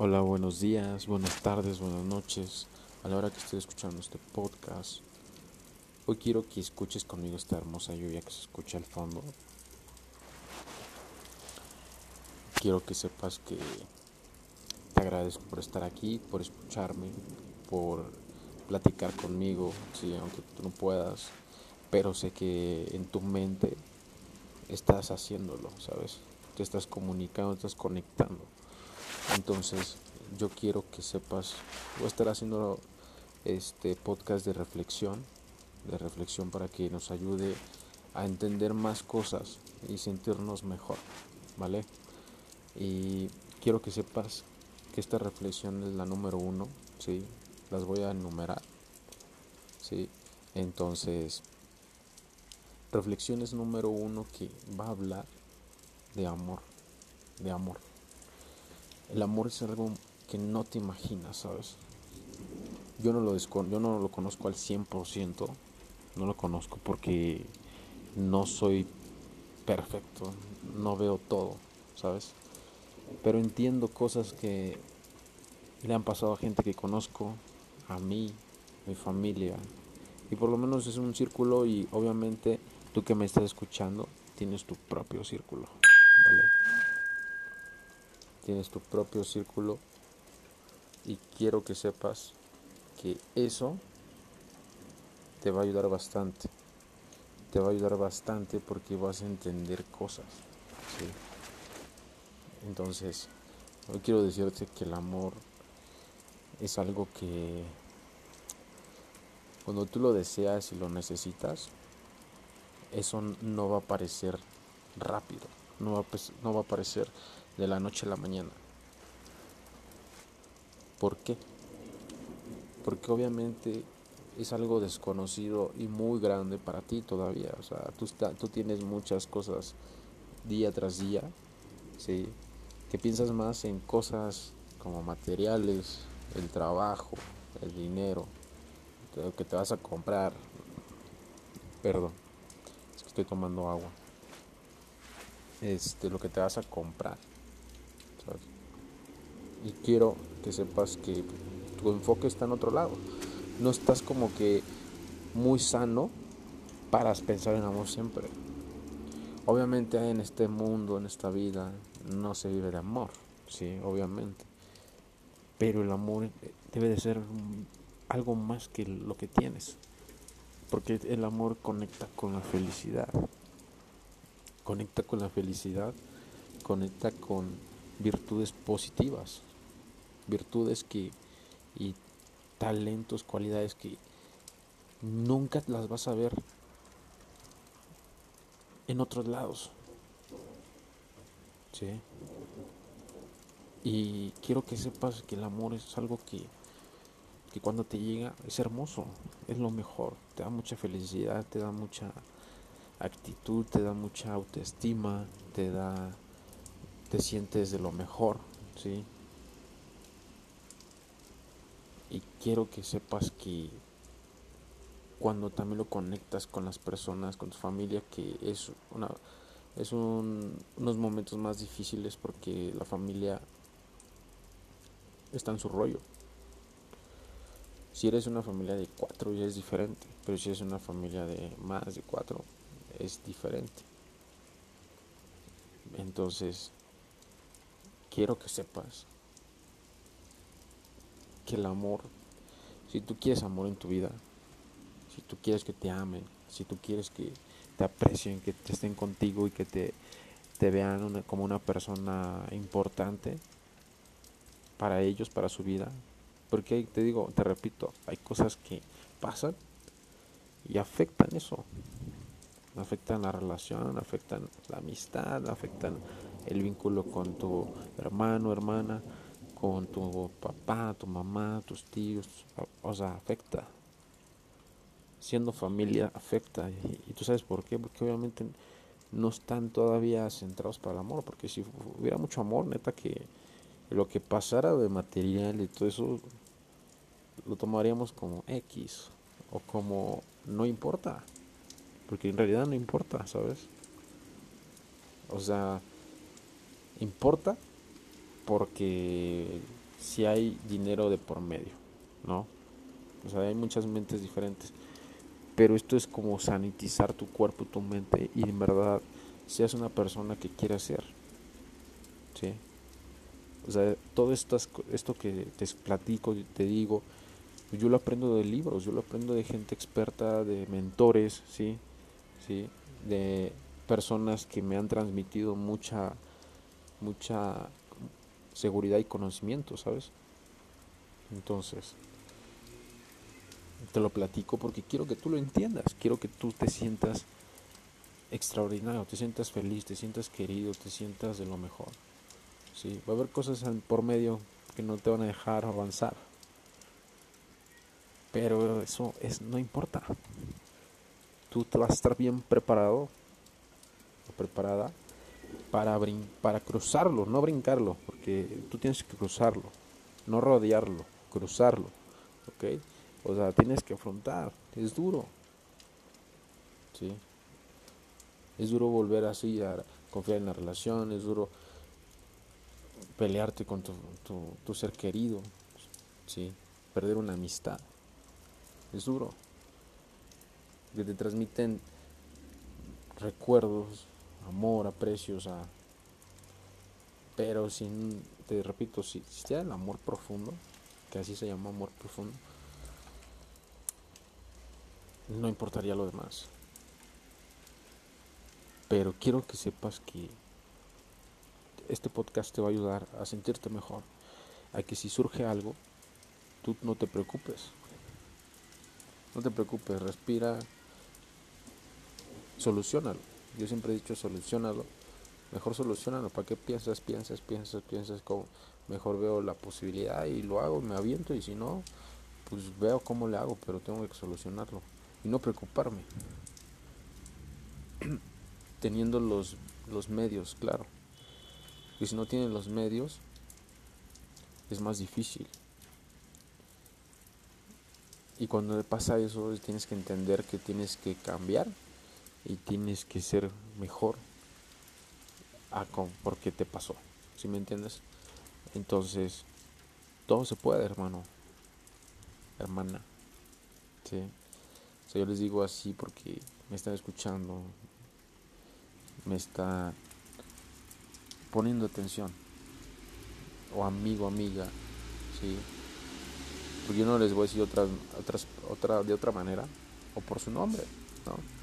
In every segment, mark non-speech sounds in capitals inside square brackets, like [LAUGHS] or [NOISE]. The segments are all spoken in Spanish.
Hola, buenos días, buenas tardes, buenas noches. A la hora que estés escuchando este podcast, hoy quiero que escuches conmigo esta hermosa lluvia que se escucha al fondo. Quiero que sepas que te agradezco por estar aquí, por escucharme, por platicar conmigo, sí, aunque tú no puedas, pero sé que en tu mente estás haciéndolo, ¿sabes? Te estás comunicando, estás conectando. Entonces, yo quiero que sepas, voy a estar haciendo este podcast de reflexión, de reflexión para que nos ayude a entender más cosas y sentirnos mejor, ¿vale? Y quiero que sepas que esta reflexión es la número uno, ¿sí? Las voy a enumerar, ¿sí? Entonces, reflexiones número uno que va a hablar de amor, de amor. El amor es algo que no te imaginas, ¿sabes? Yo no lo, yo no lo conozco al 100%, no lo conozco porque no soy perfecto, no veo todo, ¿sabes? Pero entiendo cosas que le han pasado a gente que conozco, a mí, mi familia, y por lo menos es un círculo y obviamente tú que me estás escuchando tienes tu propio círculo, ¿vale? Tienes tu propio círculo y quiero que sepas que eso te va a ayudar bastante. Te va a ayudar bastante porque vas a entender cosas. Entonces, hoy quiero decirte que el amor es algo que cuando tú lo deseas y lo necesitas, eso no va a aparecer rápido, no va a, no va a aparecer de la noche a la mañana. ¿Por qué? Porque obviamente es algo desconocido y muy grande para ti todavía. O sea, tú, tú tienes muchas cosas día tras día, ¿sí? Que piensas más en cosas como materiales, el trabajo, el dinero, lo que te vas a comprar. Perdón, es que estoy tomando agua. Este, lo que te vas a comprar. Y quiero que sepas que tu enfoque está en otro lado. No estás como que muy sano para pensar en amor siempre. Obviamente en este mundo, en esta vida, no se vive de amor, sí, obviamente. Pero el amor debe de ser algo más que lo que tienes. Porque el amor conecta con la felicidad. Conecta con la felicidad, conecta con virtudes positivas, virtudes que y talentos, cualidades que nunca las vas a ver en otros lados. ¿Sí? Y quiero que sepas que el amor es algo que, que cuando te llega es hermoso, es lo mejor, te da mucha felicidad, te da mucha actitud, te da mucha autoestima, te da te sientes de lo mejor, ¿sí? Y quiero que sepas que cuando también lo conectas con las personas, con tu familia, que es una es unos momentos más difíciles porque la familia está en su rollo. Si eres una familia de cuatro ya es diferente, pero si eres una familia de más de cuatro es diferente. Entonces, quiero que sepas que el amor, si tú quieres amor en tu vida, si tú quieres que te amen, si tú quieres que te aprecien, que te estén contigo y que te, vean como una persona importante para ellos, para su vida, porque te digo, te repito, hay cosas que pasan y afectan eso, afectan la relación, afectan la amistad, afectan el vínculo con tu hermano, hermana, con tu papá, tu mamá, tus tíos, o sea, afecta. Siendo familia afecta. Y, tú sabes por qué, porque obviamente no están todavía centrados para el amor, porque si hubiera mucho amor, neta que lo que pasara de material y todo eso lo tomaríamos como X o como no importa, porque en realidad no importa, ¿sabes? O sea, importa porque si hay dinero de por medio, ¿no? O sea, hay muchas mentes diferentes. Pero esto es como sanitizar tu cuerpo, tu mente y en verdad seas una persona que quiera ser. ¿Sí? O sea, todo esto, esto que te platico, te digo, yo lo aprendo de libros, yo lo aprendo de gente experta, de mentores, ¿sí? ¿Sí? De personas que me han transmitido mucha, mucha seguridad y conocimiento, ¿sabes? Entonces, te lo platico porque quiero que tú lo entiendas, quiero que tú te sientas extraordinario, te sientas feliz, te sientas querido, te sientas de lo mejor. Sí, va a haber cosas por medio que no te van a dejar avanzar. Pero eso es, no importa. Tú te vas a estar bien preparado preparada para, para cruzarlo, no brincarlo, porque tú tienes que cruzarlo, no rodearlo, cruzarlo. ¿Ok? O sea, tienes que afrontar. Es duro. ¿Sí? Es duro volver así a confiar en la relación, es duro pelearte con tu, tu, ser querido, ¿sí? perder una amistad. Es duro. Que te transmiten recuerdos, amor, aprecios, a... pero sin, te repito, si, si el amor profundo, que así se llama amor profundo, no importaría lo demás. Pero quiero que sepas que este podcast te va a ayudar a sentirte mejor, a que si surge algo, tú no te preocupes. No te preocupes, respira, solucionalo. Yo siempre he dicho solucionalo. Mejor solucionalo. ¿Para qué piensas, piensas, piensas, piensas? Como mejor veo la posibilidad y lo hago, me aviento y si no, pues veo cómo le hago, pero tengo que solucionarlo y no preocuparme. [CLEARS THROAT] Teniendo los, los medios, claro. Y si no tienen los medios, es más difícil. Y cuando pasa eso, tienes que entender que tienes que cambiar y tienes que ser mejor a con, porque te pasó. ¿Sí me entiendes? Entonces, todo se puede, hermano. Hermana. ¿Sí? yo les digo así porque me están escuchando, me está poniendo atención, o amigo, amiga, ¿sí? Porque yo no les voy a decir otra, otras, otra, de otra manera, o por su nombre, ¿no?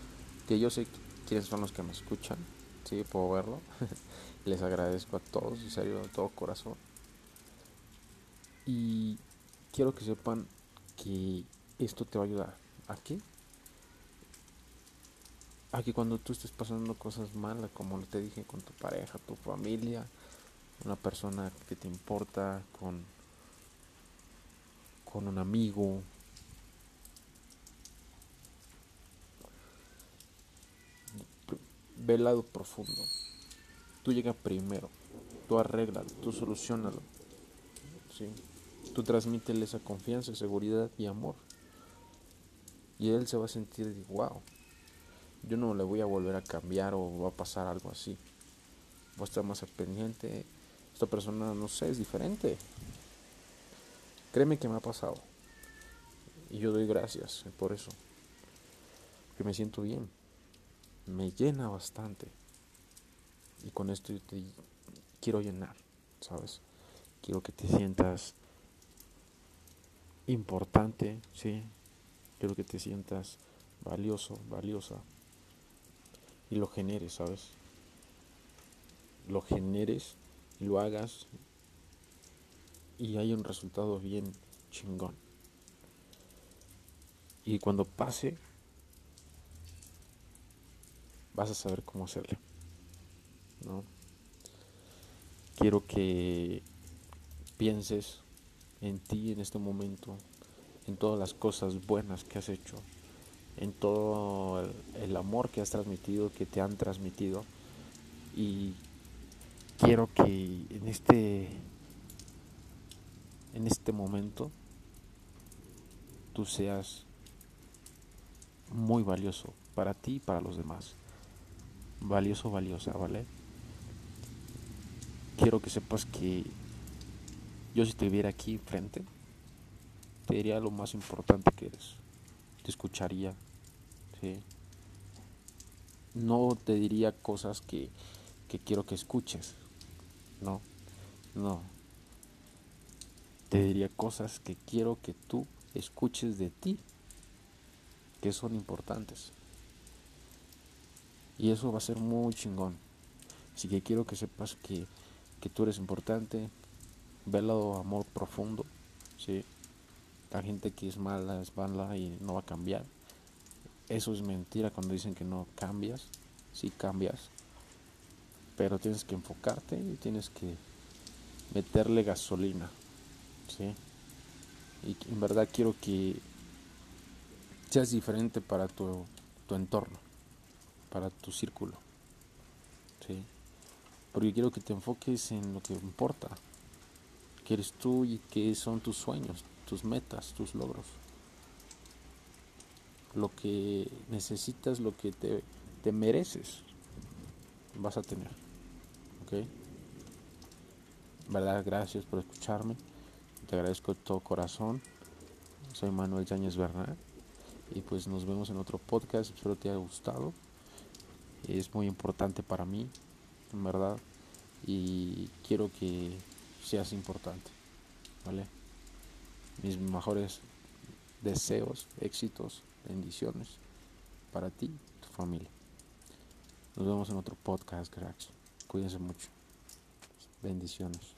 Que yo sé quiénes son los que me escuchan, ¿sí? Puedo verlo. [LAUGHS] les agradezco a todos, en serio, de todo corazón. Y quiero que sepan que esto te va a ayudar. ¿A qué? Aquí cuando tú estés pasando cosas malas, como te dije, con tu pareja, tu familia, una persona que te importa, con, con un amigo, ve el lado profundo. Tú llegas primero, tú arréglalo, tú solucionalo. ¿sí? Tú transmítele esa confianza, seguridad y amor. Y él se va a sentir, wow, yo no le voy a volver a cambiar o va a pasar algo así. Voy a estar más pendiente. Esta persona, no sé, es diferente. Créeme que me ha pasado. Y yo doy gracias por eso. Que me siento bien. Me llena bastante. Y con esto yo te quiero llenar, ¿sabes? Quiero que te sientas importante, ¿sí? Quiero que te sientas valioso, valiosa y lo generes, ¿sabes? Lo generes y lo hagas y hay un resultado bien chingón. Y cuando pase, vas a saber cómo hacerlo. ¿no? Quiero que pienses en ti en este momento, en todas las cosas buenas que has hecho, en todo el, amor que has transmitido, que te han transmitido. Y quiero que en este en este momento tú seas muy valioso para ti y para los demás. Valioso, valiosa, ¿vale? Quiero que sepas que Yo si te viera aquí frente, te diría lo más importante que eres. Te escucharía, ¿sí? No te diría cosas que, que quiero que escuches, no, no. Te diría cosas que quiero que tú escuches de ti, que son importantes. Y eso va a ser muy chingón. Así que quiero que sepas que, que tú eres importante. Ve el lado amor profundo. ¿sí? La gente que es mala es mala y no va a cambiar. Eso es mentira cuando dicen que no cambias. Sí cambias. Pero tienes que enfocarte y tienes que meterle gasolina. ¿sí? Y en verdad quiero que seas diferente para tu, tu entorno para tu círculo. Porque quiero que te enfoques en lo que importa, que eres tú y que son tus sueños, tus metas, tus logros. Lo que necesitas, lo que te, te mereces, vas a tener. ¿Ok? ¿Verdad? Gracias por escucharme. Te agradezco de todo corazón. Soy Manuel Yáñez Bernal. Y pues nos vemos en otro podcast. Espero te haya gustado es muy importante para mí, en verdad, y quiero que seas importante, ¿vale? Mis mejores deseos, éxitos, bendiciones para ti tu familia. Nos vemos en otro podcast, cracks. Cuídense mucho. Bendiciones.